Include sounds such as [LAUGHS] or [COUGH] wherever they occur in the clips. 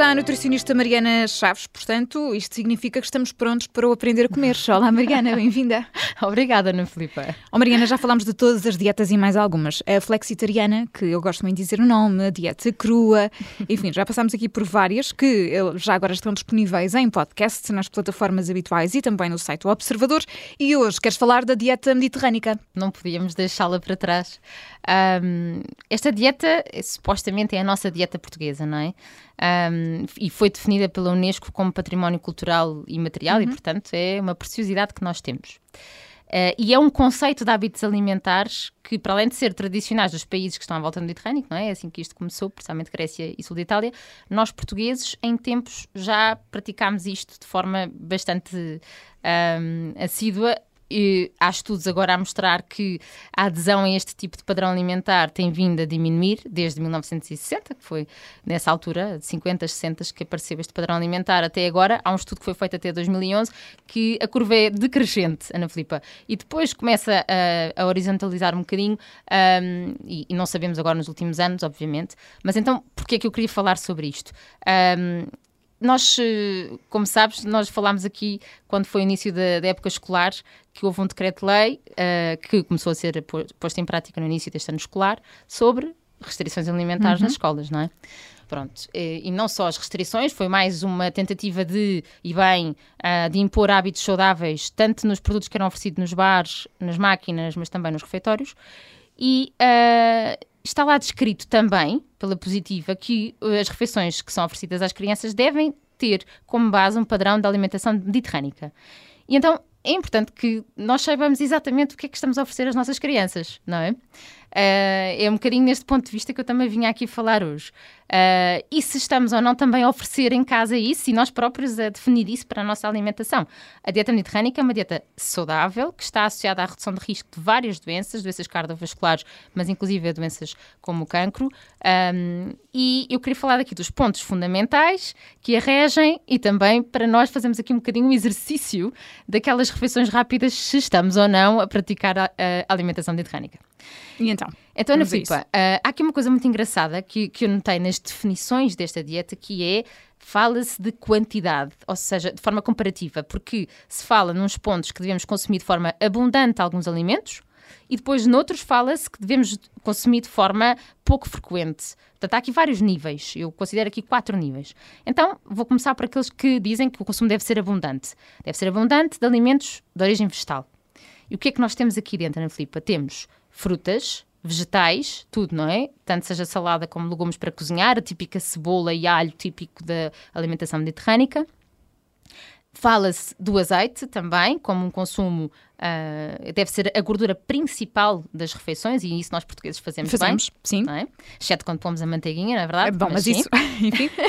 está a nutricionista Mariana Chaves, portanto, isto significa que estamos prontos para o aprender a comer. [LAUGHS] Olá, Mariana, bem-vinda. Obrigada, Ana Filipa. Oh, Mariana, já falámos de todas as dietas e mais algumas. A flexitariana, que eu gosto muito de dizer o nome, a dieta crua, enfim, já passámos aqui por várias que já agora estão disponíveis em podcast, nas plataformas habituais e também no site do Observador. E hoje queres falar da dieta mediterrânica? Não podíamos deixá-la para trás. Um, esta dieta, supostamente, é a nossa dieta portuguesa, não é? Um, e foi definida pela Unesco como património cultural e material uhum. e, portanto, é uma preciosidade que nós temos. Uh, e é um conceito de hábitos alimentares que, para além de ser tradicionais dos países que estão à volta do Mediterrâneo, não é? é assim que isto começou, principalmente Grécia e Sul de Itália, nós portugueses, em tempos, já praticámos isto de forma bastante um, assídua e há estudos agora a mostrar que a adesão a este tipo de padrão alimentar tem vindo a diminuir desde 1960, que foi nessa altura, de 50, 60, que apareceu este padrão alimentar até agora. Há um estudo que foi feito até 2011 que a curva é decrescente, Ana Filipa, e depois começa a, a horizontalizar um bocadinho um, e, e, não sabemos agora nos últimos anos, obviamente. Mas então, porquê é que eu queria falar sobre isto? Um, nós, eh, como sabes, nós falámos aqui quando foi o início da, da época escolar que houve um decreto-lei uh, que começou a ser posto em prática no início deste ano escolar sobre restrições alimentares uhum. nas escolas, não é? Pronto, e, e, não só as restrições, foi mais uma tentativa de, e bem, uh, de impor hábitos saudáveis, tanto nos produtos que eram oferecidos nos bares, nas máquinas, mas também nos refeitórios. E uh, está lá descrito também, pela positiva, que as refeições que são oferecidas às crianças devem ter como base um padrão de alimentação mediterrânica. E então é importante que nós saibamos exatamente o que é que estamos a oferecer às nossas crianças, não é? Uh, é um bocadinho neste ponto de vista que eu também vinha aqui falar hoje. Uh, e se estamos ou não também a oferecer em casa isso e nós próprios a definir isso para a nossa alimentação. A dieta mediterrânica é uma dieta saudável que está associada à redução de risco de várias doenças, doenças cardiovasculares, mas inclusive a doenças como o cancro. Um, e eu queria falar aqui dos pontos fundamentais que a regem e também para nós fazermos aqui um bocadinho um exercício daquelas refeições rápidas se estamos ou não a praticar a, a alimentação mediterrânica. E então? Então, Ana Filipa, uh, há aqui uma coisa muito engraçada que, que eu notei nas definições desta dieta, que é fala-se de quantidade, ou seja, de forma comparativa, porque se fala nos pontos que devemos consumir de forma abundante alguns alimentos, e depois noutros fala-se que devemos consumir de forma pouco frequente. Portanto, há aqui vários níveis. Eu considero aqui quatro níveis. Então, vou começar por aqueles que dizem que o consumo deve ser abundante. Deve ser abundante de alimentos de origem vegetal. E o que é que nós temos aqui dentro, Ana Filipa? Temos frutas, vegetais, tudo, não é? Tanto seja salada como legumes para cozinhar, a típica cebola e alho típico da alimentação mediterrânica. Fala-se do azeite também, como um consumo Uh, deve ser a gordura principal das refeições e isso nós portugueses fazemos, fazemos bem. sim. É? Exceto quando pomos a manteiguinha, não é verdade? É bom, mas, mas isso, [LAUGHS] enfim. [LAUGHS]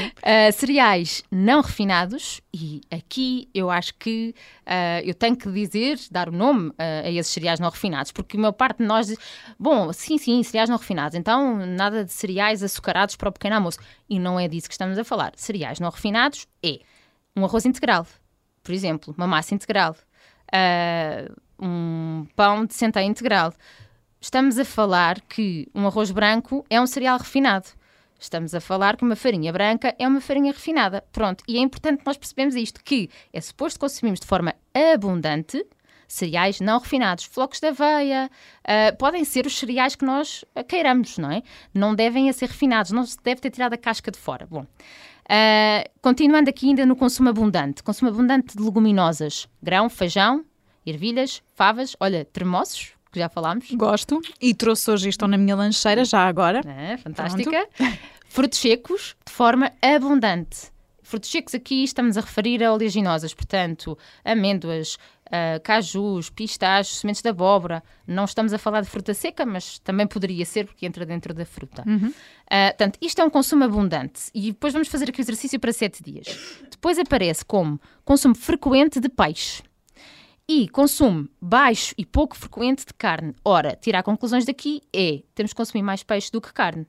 Uh, cereais não refinados e aqui eu acho que uh, eu tenho que dizer, dar o nome a esses cereais não refinados, porque a maior parte de nós diz, bom, sim, sim, cereais não refinados, então nada de cereais açucarados para o pequeno almoço. E não é disso que estamos a falar. Cereais não refinados é um arroz integral, por exemplo, uma massa integral, uh, um pão de centeio integral. Estamos a falar que um arroz branco é um cereal refinado. Estamos a falar que uma farinha branca é uma farinha refinada. Pronto. E é importante nós percebermos isto, que é suposto consumirmos de forma abundante cereais não refinados, flocos de aveia, uh, podem ser os cereais que nós queiramos, não é? Não devem ser refinados, não se deve ter tirado a casca de fora. Bom, Uh, continuando aqui ainda no consumo abundante. Consumo abundante de leguminosas. Grão, feijão, ervilhas, favas, olha, termossos, que já falámos. Gosto. E trouxe hoje isto na minha lancheira, já agora. É, fantástica. Pronto. Frutos secos, de forma abundante. Frutos secos aqui estamos a referir a oleaginosas, portanto, amêndoas, uh, cajus, pistachos, sementes de abóbora. Não estamos a falar de fruta seca, mas também poderia ser, porque entra dentro da fruta. Uhum. Uh, portanto, isto é um consumo abundante. E depois vamos fazer aqui o exercício para sete dias. Depois aparece como consumo frequente de peixe. E consumo baixo e pouco frequente de carne. Ora, tirar conclusões daqui é temos que consumir mais peixe do que carne.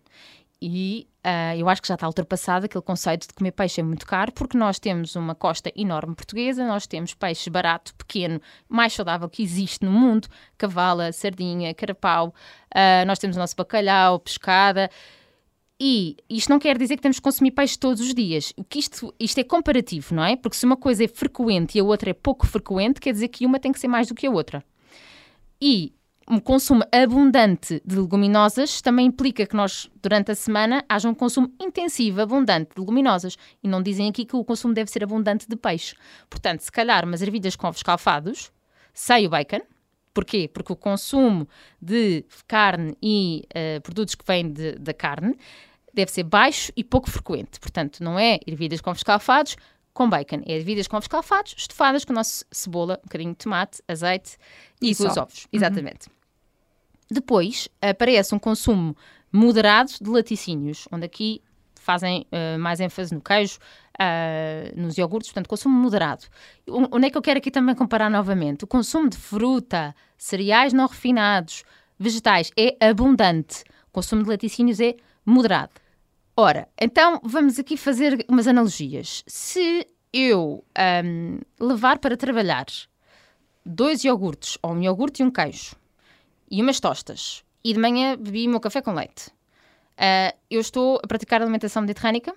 E uh, eu acho que já está ultrapassado aquele conceito de comer peixe é muito caro, porque nós temos uma costa enorme portuguesa, nós temos peixe barato, pequeno, mais saudável que existe no mundo, cavala, sardinha, carapau, uh, nós temos o nosso bacalhau, pescada. e isto não quer dizer que temos que consumir peixe todos os dias. O que isto, isto é comparativo, não é? Porque se uma coisa é frequente e a outra é pouco frequente, quer dizer que uma tem que ser mais do que a outra. E um consumo abundante de leguminosas também implica que nós, durante a semana, haja um consumo intensivo, abundante de leguminosas. E não dizem aqui que o consumo deve ser abundante de peixe. Portanto, se calhar umas ervilhas com ovos calfados, sem o bacon. Porquê? Porque o consumo de carne e uh, produtos que vêm da carne deve ser baixo e pouco frequente. Portanto, não é ervilhas com ovos calfados com bacon. É ervilhas com ovos calfados, estofadas com a nossa cebola, um bocadinho de tomate, azeite e, e os ovos. Uhum. Exatamente. Depois aparece um consumo moderado de laticínios, onde aqui fazem uh, mais ênfase no queijo, uh, nos iogurtes, portanto, consumo moderado. Onde é que eu quero aqui também comparar novamente? O consumo de fruta, cereais não refinados, vegetais é abundante. O consumo de laticínios é moderado. Ora, então vamos aqui fazer umas analogias. Se eu um, levar para trabalhar dois iogurtes, ou um iogurte e um queijo, e umas tostas, e de manhã bebi o meu café com leite, uh, eu estou a praticar alimentação mediterrânica?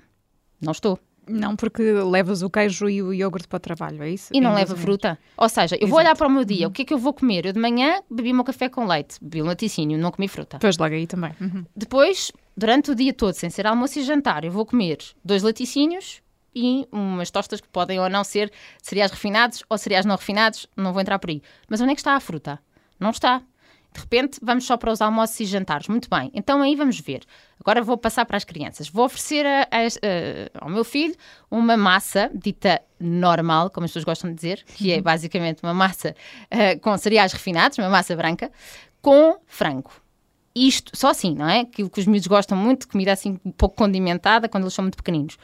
Não estou. Não, porque levas o queijo e o iogurte para o trabalho, é isso? E não leva fruta. Ou seja, eu Exato. vou olhar para o meu dia, uhum. o que é que eu vou comer? Eu de manhã bebi meu café com leite, bebi um laticínio, não comi fruta. Pois logo aí também. Uhum. Depois, durante o dia todo, sem ser almoço e jantar, eu vou comer dois laticínios e umas tostas que podem ou não ser cereais refinados ou cereais não refinados, não vou entrar por aí. Mas onde é que está a fruta? Não está. De repente, vamos só para os almoços e jantares. Muito bem, então aí vamos ver. Agora vou passar para as crianças. Vou oferecer a, a, a, ao meu filho uma massa dita normal, como as pessoas gostam de dizer, que é uhum. basicamente uma massa uh, com cereais refinados, uma massa branca, com frango. Isto, só assim, não é? Aquilo que os miúdos gostam muito, comida assim um pouco condimentada quando eles são muito pequeninos.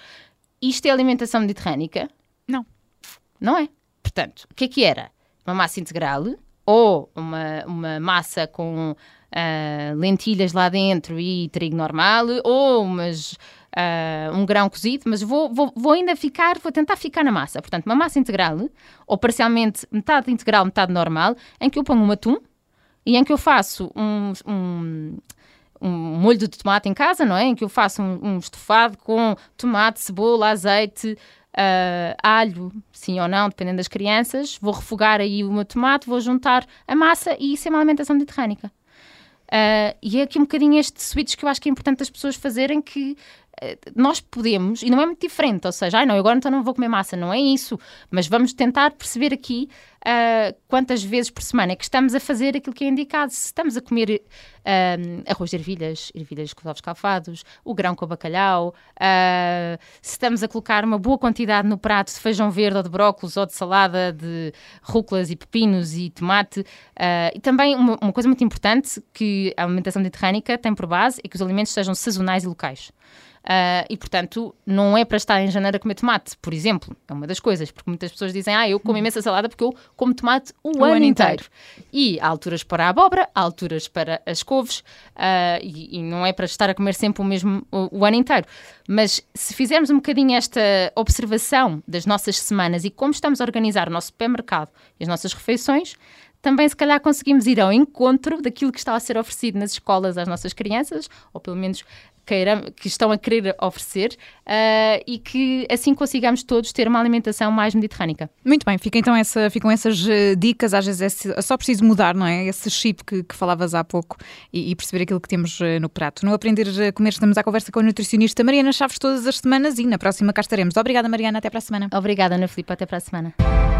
Isto é alimentação mediterrânica? Não. Não é. Portanto, o que é que era? Uma massa integral, ou uma, uma massa com uh, lentilhas lá dentro e trigo normal, ou umas, uh, um grão cozido, mas vou, vou, vou, ainda ficar, vou tentar ficar na massa. Portanto, uma massa integral, ou parcialmente metade integral, metade normal, em que eu ponho um atum e em que eu faço um, um um molho de tomate em casa, não é? Em que eu faço um, um estofado com tomate, cebola, azeite, uh, alho, sim ou não, dependendo das crianças. Vou refogar aí o meu tomate, vou juntar a massa e isso é uma alimentação mediterrânica. Uh, e é aqui um bocadinho este switch que eu acho que é importante as pessoas fazerem que nós podemos, e não é muito diferente, ou seja, ah, não, agora então não vou comer massa, não é isso, mas vamos tentar perceber aqui uh, quantas vezes por semana é que estamos a fazer aquilo que é indicado. Se estamos a comer uh, arroz de ervilhas, ervilhas com ovos calfados, o grão com o bacalhau, uh, se estamos a colocar uma boa quantidade no prato de feijão verde ou de brócolis ou de salada de rúculas e pepinos e tomate. e também uma, uma coisa muito importante que a alimentação mediterrânica tem por base é que os alimentos sejam sazonais e locais. Uh, e, portanto, não é para estar em janeiro a comer tomate, por exemplo. É uma das coisas, porque muitas pessoas dizem, ah, eu como imensa salada porque eu como tomate o, o ano, ano inteiro. inteiro. E há alturas para a abóbora, há alturas para as couves, uh, e, e, não é para estar a comer sempre o mesmo o, o, ano inteiro. Mas se fizermos um bocadinho esta observação das nossas semanas e como estamos a organizar o nosso supermercado e as nossas refeições, também se calhar conseguimos ir ao encontro daquilo que está a ser oferecido nas escolas às nossas crianças, ou pelo menos que estão a querer oferecer uh, e que assim consigamos todos ter uma alimentação mais mediterrânica. Muito bem, fica então essa, ficam essas uh, dicas, às vezes é, só preciso mudar, não é? Esse chip que, que falavas há pouco e, e, perceber aquilo que temos uh, no prato. No Aprender a Comer estamos à conversa com a nutricionista Mariana Chaves todas as semanas e na próxima cá estaremos. Obrigada Mariana, até para a semana. Obrigada Ana Filipe, até para a semana.